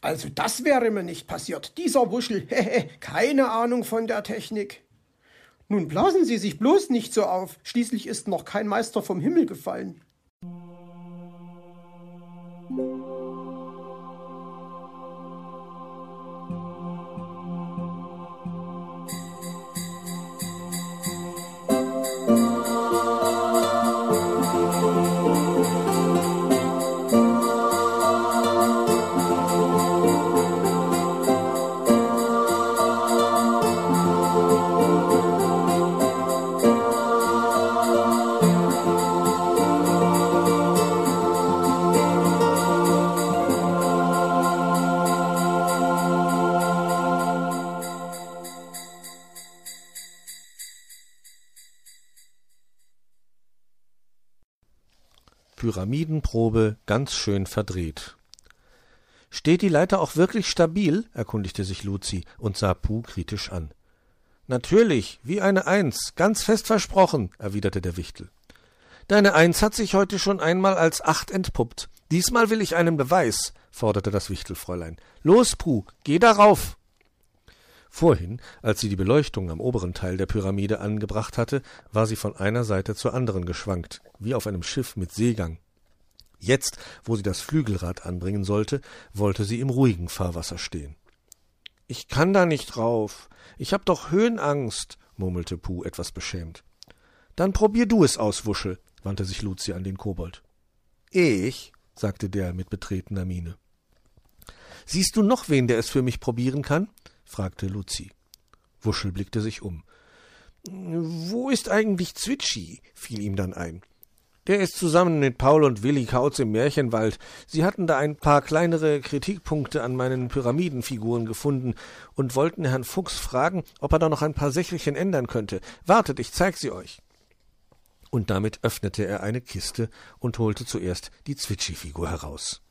Also das wäre mir nicht passiert. Dieser Wuschel, hehe, keine Ahnung von der Technik. Nun blasen Sie sich bloß nicht so auf. Schließlich ist noch kein Meister vom Himmel gefallen. Pyramidenprobe ganz schön verdreht. Steht die Leiter auch wirklich stabil? erkundigte sich Luzi und sah Puh kritisch an. Natürlich, wie eine Eins, ganz fest versprochen, erwiderte der Wichtel. Deine Eins hat sich heute schon einmal als Acht entpuppt. Diesmal will ich einen Beweis, forderte das Wichtelfräulein. Los, Puh, geh darauf! Vorhin, als sie die Beleuchtung am oberen Teil der Pyramide angebracht hatte, war sie von einer Seite zur anderen geschwankt, wie auf einem Schiff mit Seegang. Jetzt, wo sie das Flügelrad anbringen sollte, wollte sie im ruhigen Fahrwasser stehen. Ich kann da nicht drauf. Ich hab doch Höhenangst, murmelte Puh etwas beschämt. Dann probier du es aus, Wuschel, wandte sich Luzi an den Kobold. Ich, sagte der mit betretener Miene. Siehst du noch wen, der es für mich probieren kann? Fragte Luzi. Wuschel blickte sich um. Wo ist eigentlich Zwitschi? fiel ihm dann ein. Der ist zusammen mit Paul und Willi Kautz im Märchenwald. Sie hatten da ein paar kleinere Kritikpunkte an meinen Pyramidenfiguren gefunden und wollten Herrn Fuchs fragen, ob er da noch ein paar Sächelchen ändern könnte. Wartet, ich zeig sie euch. Und damit öffnete er eine Kiste und holte zuerst die Zwitschi-Figur heraus.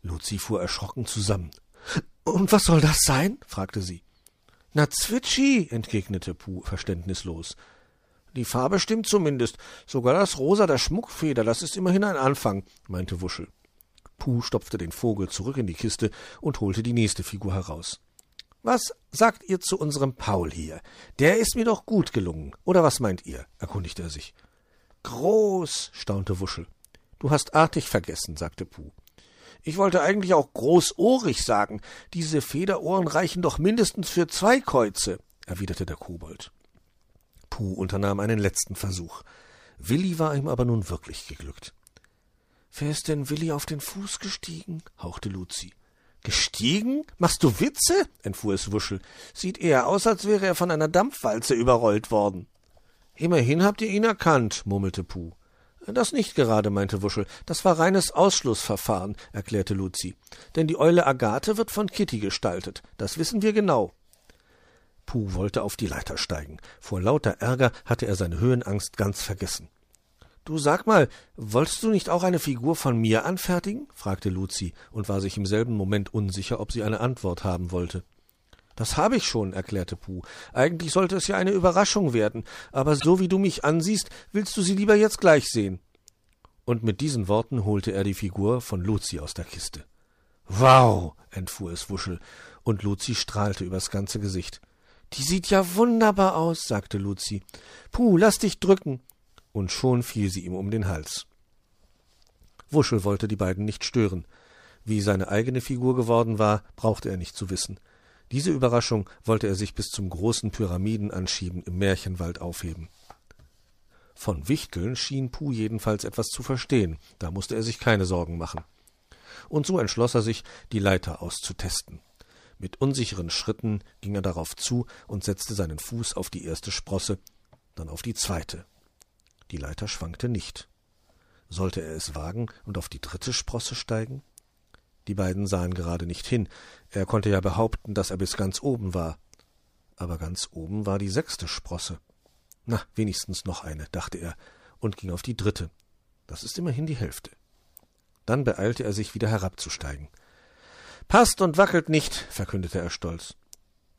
Luzi fuhr erschrocken zusammen. Und was soll das sein? fragte sie. Na, Zwitschi, entgegnete Puh verständnislos. Die Farbe stimmt zumindest. Sogar das Rosa der Schmuckfeder, das ist immerhin ein Anfang, meinte Wuschel. Puh stopfte den Vogel zurück in die Kiste und holte die nächste Figur heraus. Was sagt ihr zu unserem Paul hier? Der ist mir doch gut gelungen. Oder was meint ihr? erkundigte er sich. Groß, staunte Wuschel. Du hast artig vergessen, sagte Puh. Ich wollte eigentlich auch großohrig sagen. Diese Federohren reichen doch mindestens für zwei Käuze, erwiderte der Kobold. Puh unternahm einen letzten Versuch. Willi war ihm aber nun wirklich geglückt. Wer ist denn Willi auf den Fuß gestiegen? hauchte Luzi. Gestiegen? Machst du Witze? entfuhr es Wuschel. Sieht eher aus, als wäre er von einer Dampfwalze überrollt worden. Immerhin habt ihr ihn erkannt, murmelte Puh. Das nicht gerade, meinte Wuschel. Das war reines Ausschlussverfahren, erklärte Luzi. Denn die Eule Agathe wird von Kitty gestaltet. Das wissen wir genau. Puh wollte auf die Leiter steigen. Vor lauter Ärger hatte er seine Höhenangst ganz vergessen. Du sag mal, wolltest du nicht auch eine Figur von mir anfertigen? fragte Luzi und war sich im selben Moment unsicher, ob sie eine Antwort haben wollte. Das habe ich schon, erklärte Puh. Eigentlich sollte es ja eine Überraschung werden, aber so wie du mich ansiehst, willst du sie lieber jetzt gleich sehen. Und mit diesen Worten holte er die Figur von Luzi aus der Kiste. Wow, entfuhr es Wuschel, und Luzi strahlte übers ganze Gesicht. Die sieht ja wunderbar aus, sagte Luzi. Puh, lass dich drücken. Und schon fiel sie ihm um den Hals. Wuschel wollte die beiden nicht stören. Wie seine eigene Figur geworden war, brauchte er nicht zu wissen. Diese Überraschung wollte er sich bis zum großen Pyramidenanschieben im Märchenwald aufheben. Von Wichteln schien Puh jedenfalls etwas zu verstehen, da musste er sich keine Sorgen machen. Und so entschloss er sich, die Leiter auszutesten. Mit unsicheren Schritten ging er darauf zu und setzte seinen Fuß auf die erste Sprosse, dann auf die zweite. Die Leiter schwankte nicht. Sollte er es wagen und auf die dritte Sprosse steigen? Die beiden sahen gerade nicht hin. Er konnte ja behaupten, dass er bis ganz oben war. Aber ganz oben war die sechste Sprosse. Na, wenigstens noch eine, dachte er und ging auf die dritte. Das ist immerhin die Hälfte. Dann beeilte er sich, wieder herabzusteigen. Passt und wackelt nicht, verkündete er stolz.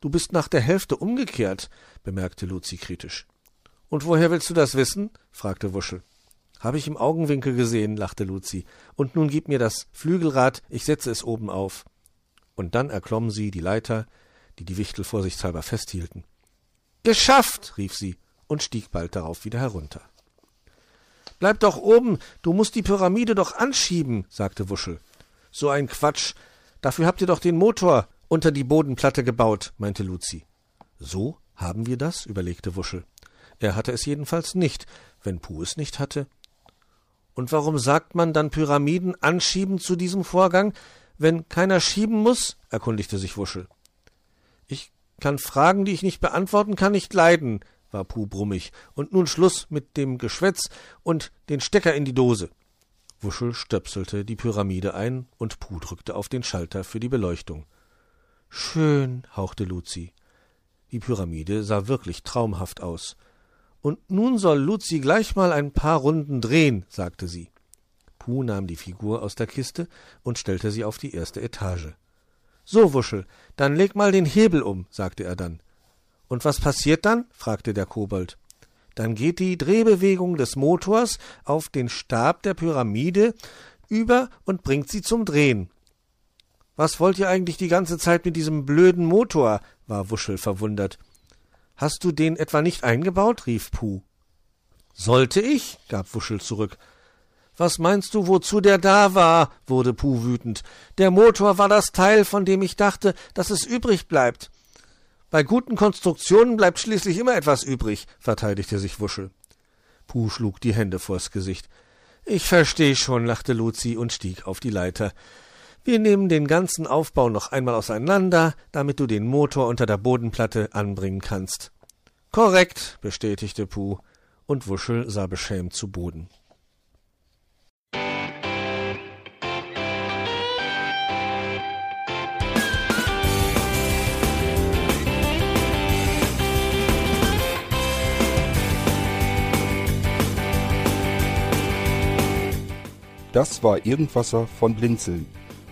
Du bist nach der Hälfte umgekehrt, bemerkte Luzi kritisch. Und woher willst du das wissen? fragte Wuschel. Habe ich im Augenwinkel gesehen, lachte Luzi. Und nun gib mir das Flügelrad, ich setze es oben auf. Und dann erklommen sie die Leiter, die die Wichtel vorsichtshalber festhielten. Geschafft! rief sie und stieg bald darauf wieder herunter. Bleib doch oben, du musst die Pyramide doch anschieben, sagte Wuschel. So ein Quatsch. Dafür habt ihr doch den Motor unter die Bodenplatte gebaut, meinte Luzi. So haben wir das? überlegte Wuschel. Er hatte es jedenfalls nicht, wenn Puh es nicht hatte. Und warum sagt man dann Pyramiden anschieben zu diesem Vorgang, wenn keiner schieben muss? erkundigte sich Wuschel. Ich kann Fragen, die ich nicht beantworten kann, nicht leiden, war Puh brummig. Und nun Schluss mit dem Geschwätz und den Stecker in die Dose. Wuschel stöpselte die Pyramide ein und Puh drückte auf den Schalter für die Beleuchtung. Schön, hauchte Luzi. Die Pyramide sah wirklich traumhaft aus. Und nun soll Luzi gleich mal ein paar Runden drehen, sagte sie. Puh nahm die Figur aus der Kiste und stellte sie auf die erste Etage. So, Wuschel, dann leg mal den Hebel um, sagte er dann. Und was passiert dann? fragte der Kobold. Dann geht die Drehbewegung des Motors auf den Stab der Pyramide über und bringt sie zum Drehen. Was wollt ihr eigentlich die ganze Zeit mit diesem blöden Motor? war Wuschel verwundert. Hast du den etwa nicht eingebaut? rief Puh. Sollte ich? gab Wuschel zurück. Was meinst du, wozu der da war? wurde Puh wütend. Der Motor war das Teil, von dem ich dachte, dass es übrig bleibt. Bei guten Konstruktionen bleibt schließlich immer etwas übrig, verteidigte sich Wuschel. Puh schlug die Hände vors Gesicht. Ich versteh schon, lachte Luzi und stieg auf die Leiter. Wir nehmen den ganzen Aufbau noch einmal auseinander, damit du den Motor unter der Bodenplatte anbringen kannst. Korrekt, bestätigte Puh, und Wuschel sah beschämt zu Boden. Das war Irgendwasser von Blinzeln.